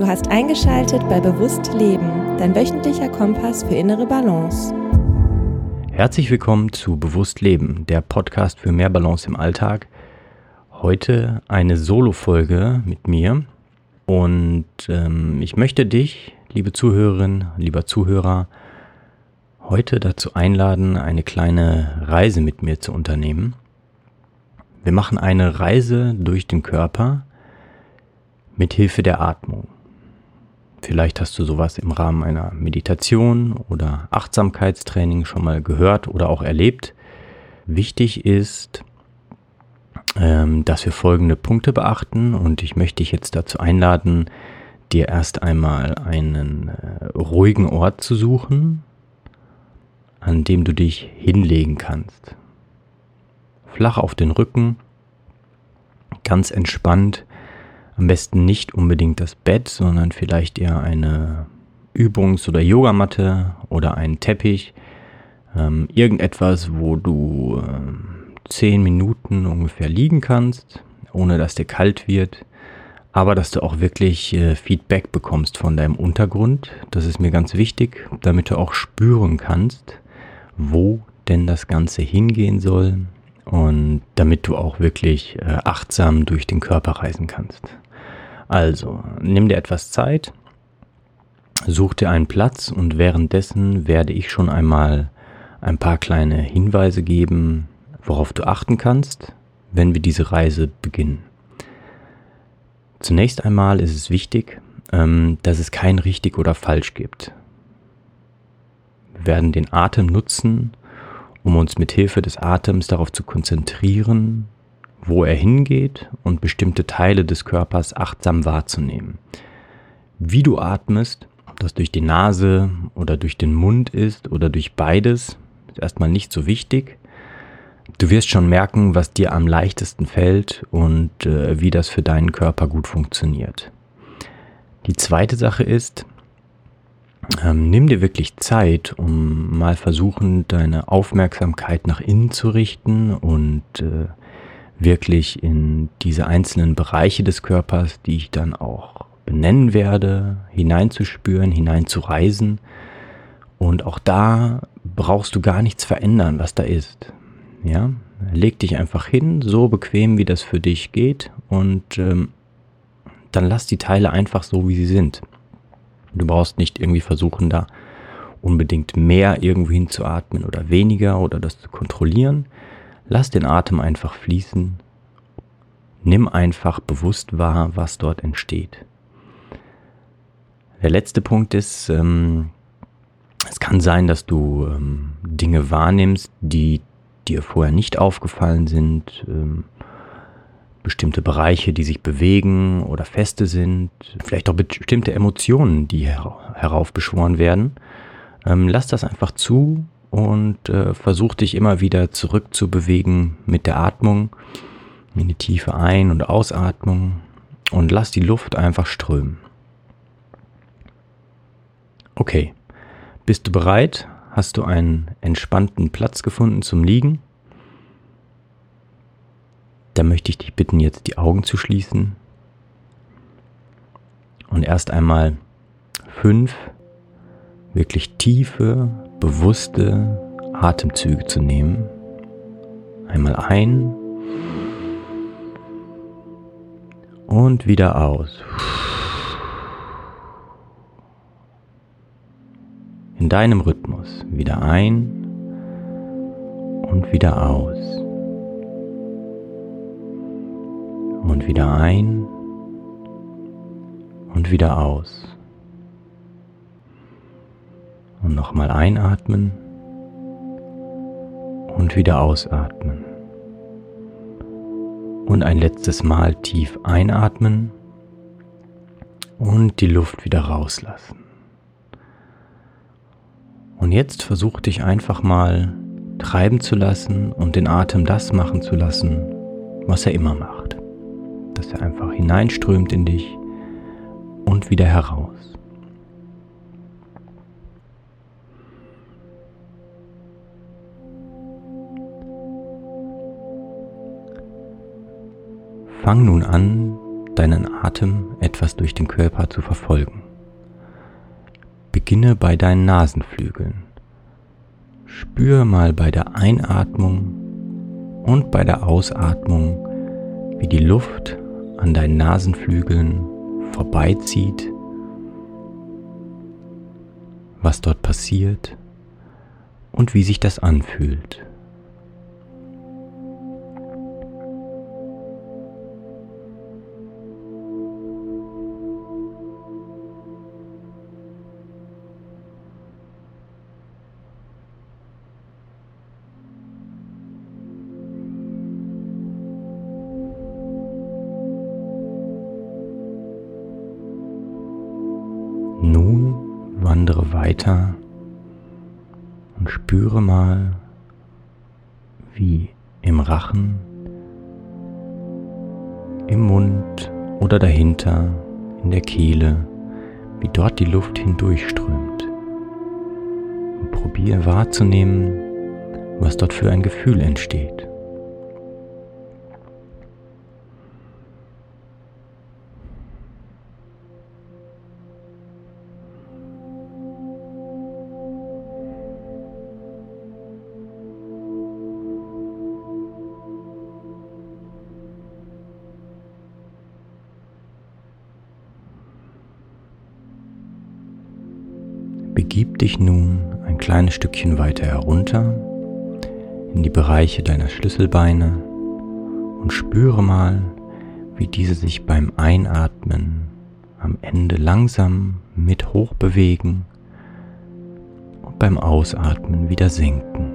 Du hast eingeschaltet bei Bewusst Leben, dein wöchentlicher Kompass für innere Balance. Herzlich willkommen zu Bewusst Leben, der Podcast für mehr Balance im Alltag. Heute eine Solo-Folge mit mir und ähm, ich möchte dich, liebe Zuhörerin, lieber Zuhörer, heute dazu einladen, eine kleine Reise mit mir zu unternehmen. Wir machen eine Reise durch den Körper mit Hilfe der Atmung. Vielleicht hast du sowas im Rahmen einer Meditation oder Achtsamkeitstraining schon mal gehört oder auch erlebt. Wichtig ist, ähm, dass wir folgende Punkte beachten und ich möchte dich jetzt dazu einladen, dir erst einmal einen äh, ruhigen Ort zu suchen, an dem du dich hinlegen kannst. Flach auf den Rücken, ganz entspannt am besten nicht unbedingt das Bett, sondern vielleicht eher eine Übungs- oder Yogamatte oder einen Teppich. Ähm, irgendetwas, wo du äh, zehn Minuten ungefähr liegen kannst, ohne dass dir kalt wird. Aber dass du auch wirklich äh, Feedback bekommst von deinem Untergrund. Das ist mir ganz wichtig, damit du auch spüren kannst, wo denn das Ganze hingehen soll und damit du auch wirklich äh, achtsam durch den Körper reisen kannst. Also, nimm dir etwas Zeit, such dir einen Platz und währenddessen werde ich schon einmal ein paar kleine Hinweise geben, worauf du achten kannst, wenn wir diese Reise beginnen. Zunächst einmal ist es wichtig, ähm, dass es kein richtig oder falsch gibt. Wir werden den Atem nutzen, um uns mit Hilfe des Atems darauf zu konzentrieren, wo er hingeht und bestimmte Teile des Körpers achtsam wahrzunehmen. Wie du atmest, ob das durch die Nase oder durch den Mund ist oder durch beides, ist erstmal nicht so wichtig. Du wirst schon merken, was dir am leichtesten fällt und äh, wie das für deinen Körper gut funktioniert. Die zweite Sache ist, ähm, nimm dir wirklich Zeit, um mal versuchen, deine Aufmerksamkeit nach innen zu richten und äh, wirklich in diese einzelnen Bereiche des Körpers, die ich dann auch benennen werde, hineinzuspüren, hineinzureisen. Und auch da brauchst du gar nichts verändern, was da ist. Ja, leg dich einfach hin, so bequem wie das für dich geht und ähm, dann lass die Teile einfach so, wie sie sind. Du brauchst nicht irgendwie versuchen, da unbedingt mehr irgendwo hinzuatmen oder weniger oder das zu kontrollieren. Lass den Atem einfach fließen. Nimm einfach bewusst wahr, was dort entsteht. Der letzte Punkt ist, ähm, es kann sein, dass du ähm, Dinge wahrnimmst, die dir vorher nicht aufgefallen sind, ähm, bestimmte Bereiche, die sich bewegen oder feste sind, vielleicht auch bestimmte Emotionen, die her heraufbeschworen werden. Ähm, lass das einfach zu und äh, versuch dich immer wieder zurückzubewegen mit der Atmung in die tiefe Ein- und Ausatmung und lass die Luft einfach strömen. Okay, bist du bereit? Hast du einen entspannten Platz gefunden zum Liegen? Dann möchte ich dich bitten, jetzt die Augen zu schließen und erst einmal fünf wirklich tiefe, bewusste Atemzüge zu nehmen. Einmal ein und wieder aus. In deinem Rhythmus wieder ein und wieder aus. Und wieder ein und wieder aus. Und nochmal einatmen und wieder ausatmen. Und ein letztes Mal tief einatmen und die Luft wieder rauslassen. Und jetzt versuch dich einfach mal treiben zu lassen und den Atem das machen zu lassen, was er immer macht. Dass er einfach hineinströmt in dich und wieder heraus. Fang nun an, deinen Atem etwas durch den Körper zu verfolgen. Beginne bei deinen Nasenflügeln. Spür mal bei der Einatmung und bei der Ausatmung, wie die Luft an deinen Nasenflügeln vorbeizieht, was dort passiert und wie sich das anfühlt. Mal, wie im Rachen, im Mund oder dahinter, in der Kehle, wie dort die Luft hindurchströmt. Und probiere wahrzunehmen, was dort für ein Gefühl entsteht. Dich nun ein kleines Stückchen weiter herunter in die Bereiche deiner Schlüsselbeine und spüre mal, wie diese sich beim Einatmen am Ende langsam mit hoch bewegen und beim Ausatmen wieder senken.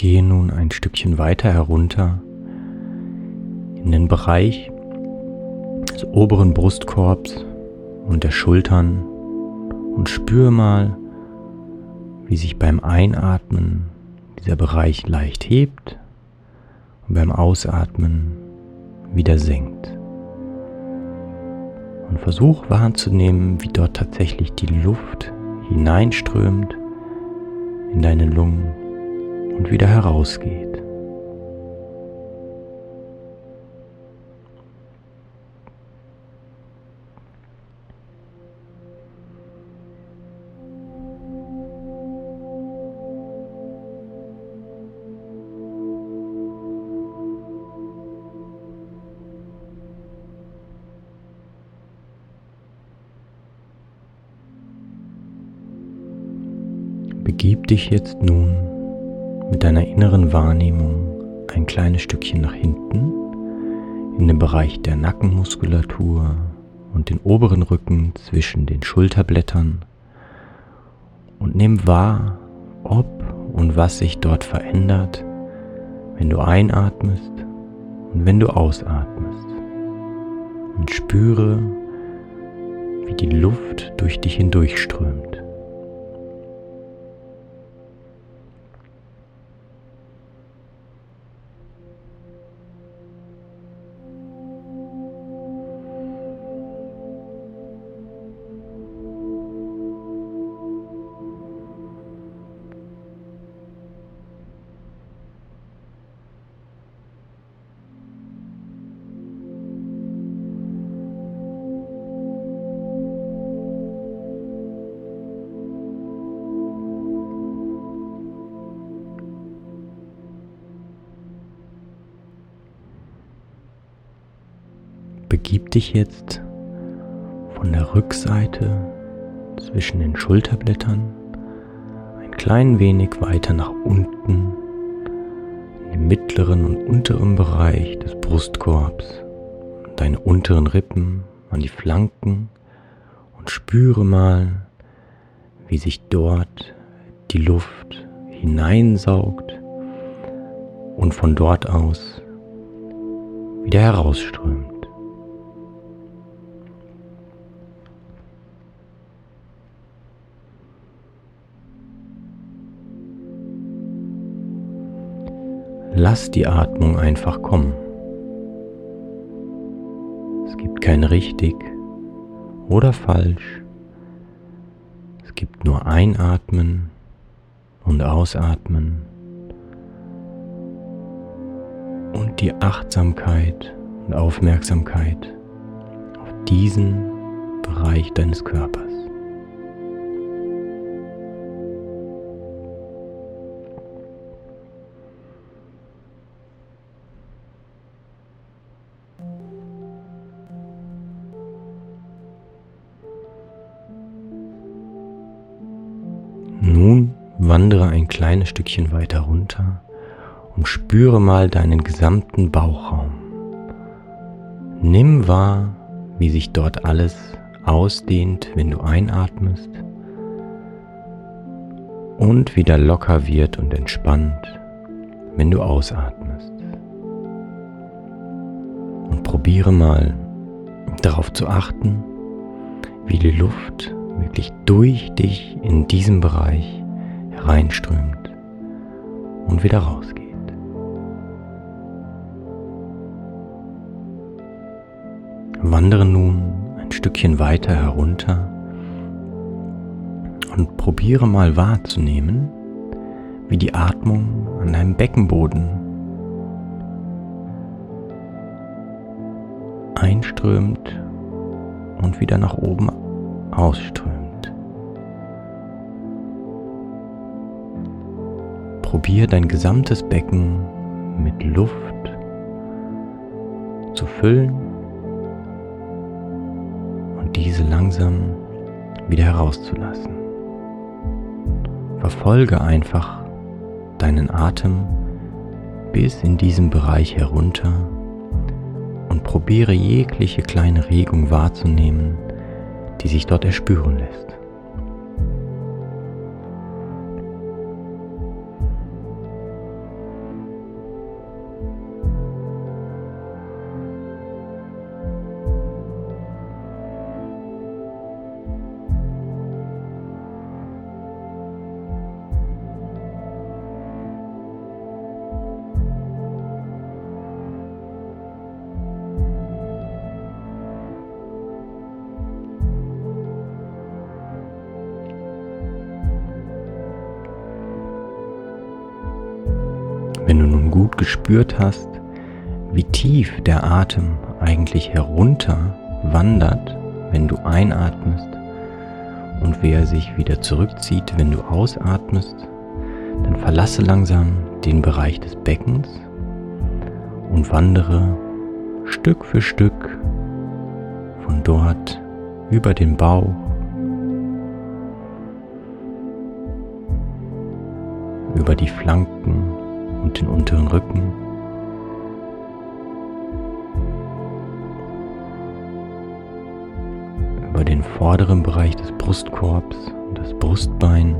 Gehe nun ein Stückchen weiter herunter in den Bereich des oberen Brustkorbs und der Schultern und spüre mal, wie sich beim Einatmen dieser Bereich leicht hebt und beim Ausatmen wieder senkt. Und versuch wahrzunehmen, wie dort tatsächlich die Luft hineinströmt in deine Lungen und wieder herausgeht. Begib dich jetzt nun mit deiner inneren Wahrnehmung ein kleines Stückchen nach hinten in den Bereich der Nackenmuskulatur und den oberen Rücken zwischen den Schulterblättern und nimm wahr, ob und was sich dort verändert, wenn du einatmest und wenn du ausatmest. Und spüre, wie die Luft durch dich hindurchströmt. Begib dich jetzt von der Rückseite zwischen den Schulterblättern ein klein wenig weiter nach unten in den mittleren und unteren Bereich des Brustkorbs, deine unteren Rippen an die Flanken und spüre mal, wie sich dort die Luft hineinsaugt und von dort aus wieder herausströmt. Lass die Atmung einfach kommen. Es gibt kein richtig oder falsch. Es gibt nur Einatmen und Ausatmen und die Achtsamkeit und Aufmerksamkeit auf diesen Bereich deines Körpers. Kleines Stückchen weiter runter und spüre mal deinen gesamten Bauchraum. Nimm wahr, wie sich dort alles ausdehnt, wenn du einatmest und wieder locker wird und entspannt, wenn du ausatmest. Und probiere mal darauf zu achten, wie die Luft wirklich durch dich in diesem Bereich hereinströmt und wieder rausgeht. Wandere nun ein Stückchen weiter herunter und probiere mal wahrzunehmen, wie die Atmung an deinem Beckenboden einströmt und wieder nach oben ausströmt. Probier dein gesamtes Becken mit Luft zu füllen und diese langsam wieder herauszulassen. Verfolge einfach deinen Atem bis in diesen Bereich herunter und probiere jegliche kleine Regung wahrzunehmen, die sich dort erspüren lässt. Gespürt hast, wie tief der Atem eigentlich herunter wandert, wenn du einatmest und wie er sich wieder zurückzieht, wenn du ausatmest, dann verlasse langsam den Bereich des Beckens und wandere Stück für Stück von dort über den Bauch, über die Flanken und den unteren Rücken. Über den vorderen Bereich des Brustkorbs und das Brustbein.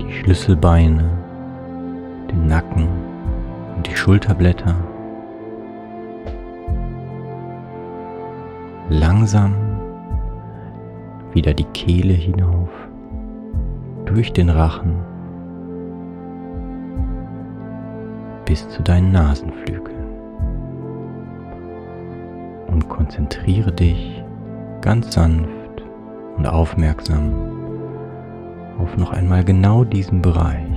Die Schlüsselbeine, den Nacken und die Schulterblätter. Langsam wieder die Kehle hinauf, durch den Rachen bis zu deinen Nasenflügeln. Und konzentriere dich ganz sanft und aufmerksam auf noch einmal genau diesen Bereich.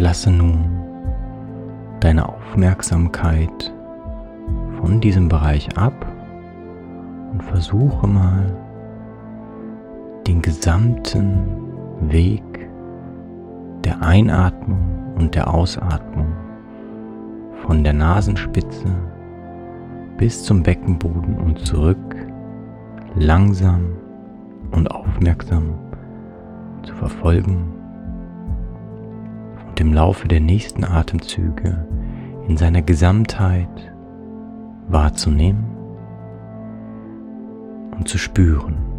Lasse nun deine Aufmerksamkeit von diesem Bereich ab und versuche mal den gesamten Weg der Einatmung und der Ausatmung von der Nasenspitze bis zum Beckenboden und zurück langsam und aufmerksam zu verfolgen und im Laufe der nächsten Atemzüge in seiner Gesamtheit wahrzunehmen und zu spüren.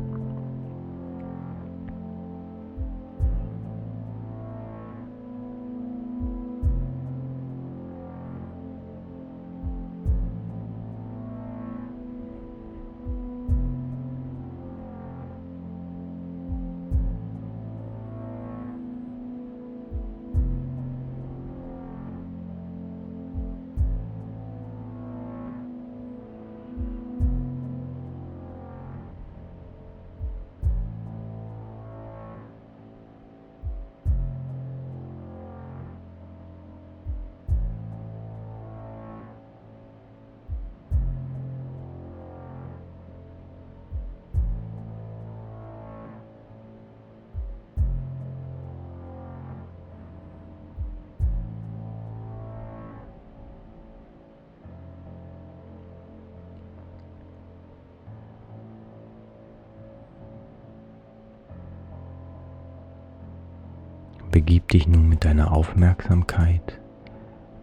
Begib dich nun mit deiner Aufmerksamkeit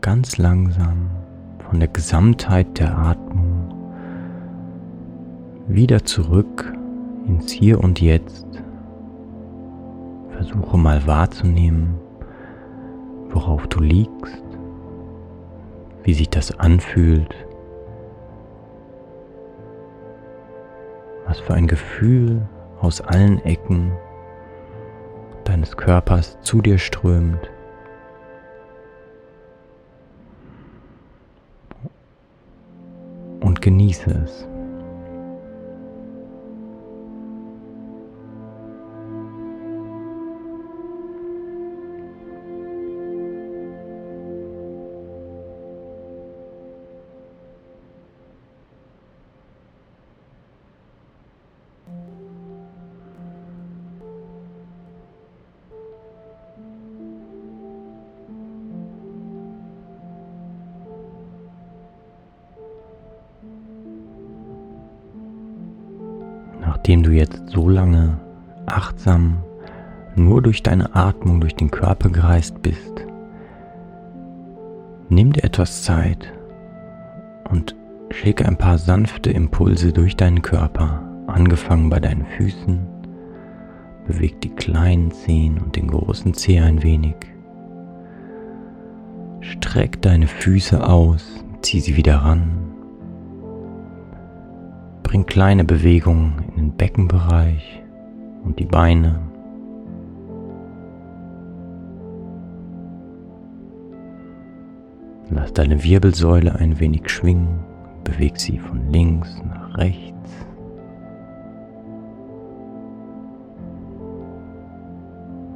ganz langsam von der Gesamtheit der Atmung wieder zurück ins Hier und Jetzt. Versuche mal wahrzunehmen, worauf du liegst, wie sich das anfühlt, was für ein Gefühl aus allen Ecken deines Körpers zu dir strömt. Und genieße es. Nachdem du jetzt so lange achtsam nur durch deine Atmung durch den Körper gereist bist, nimm dir etwas Zeit und schicke ein paar sanfte Impulse durch deinen Körper, angefangen bei deinen Füßen. Beweg die kleinen Zehen und den großen Zeh ein wenig. Streck deine Füße aus, zieh sie wieder ran Bring kleine Bewegungen in den Beckenbereich und die Beine. Lass deine Wirbelsäule ein wenig schwingen. Beweg sie von links nach rechts.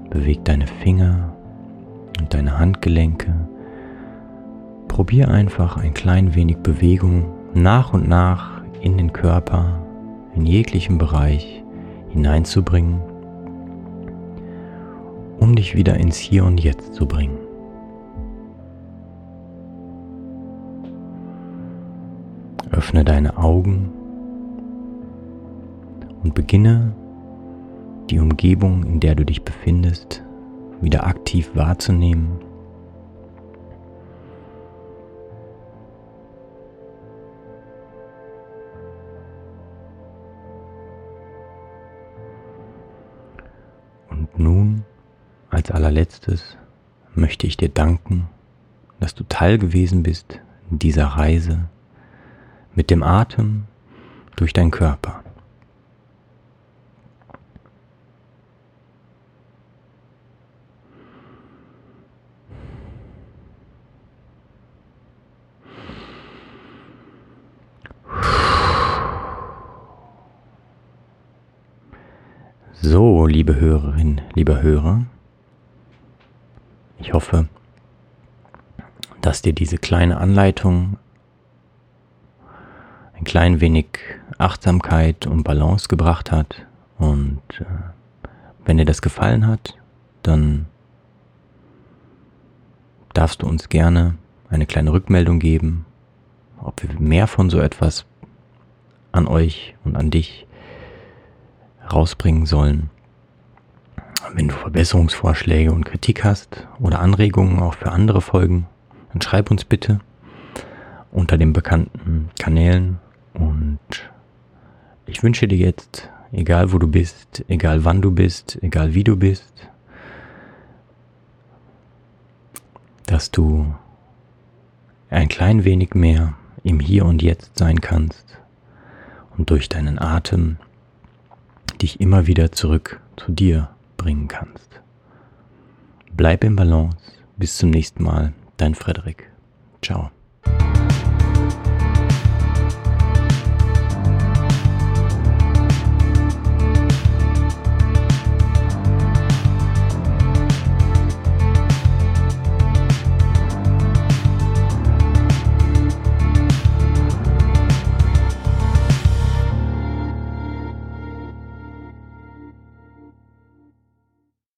Beweg deine Finger und deine Handgelenke. Probier einfach ein klein wenig Bewegung nach und nach in den Körper, in jeglichen Bereich hineinzubringen, um dich wieder ins Hier und Jetzt zu bringen. Öffne deine Augen und beginne die Umgebung, in der du dich befindest, wieder aktiv wahrzunehmen als allerletztes möchte ich dir danken, dass du Teil gewesen bist dieser Reise mit dem Atem durch deinen Körper. So, liebe Hörerin, lieber Hörer, hoffe, dass dir diese kleine Anleitung ein klein wenig Achtsamkeit und Balance gebracht hat. Und äh, wenn dir das gefallen hat, dann darfst du uns gerne eine kleine Rückmeldung geben, ob wir mehr von so etwas an euch und an dich rausbringen sollen. Wenn du Verbesserungsvorschläge und Kritik hast oder Anregungen auch für andere Folgen, dann schreib uns bitte unter den bekannten Kanälen und ich wünsche dir jetzt, egal wo du bist, egal wann du bist, egal wie du bist, dass du ein klein wenig mehr im Hier und Jetzt sein kannst und durch deinen Atem dich immer wieder zurück zu dir bringen kannst. Bleib im Balance. Bis zum nächsten Mal. Dein Frederik. Ciao.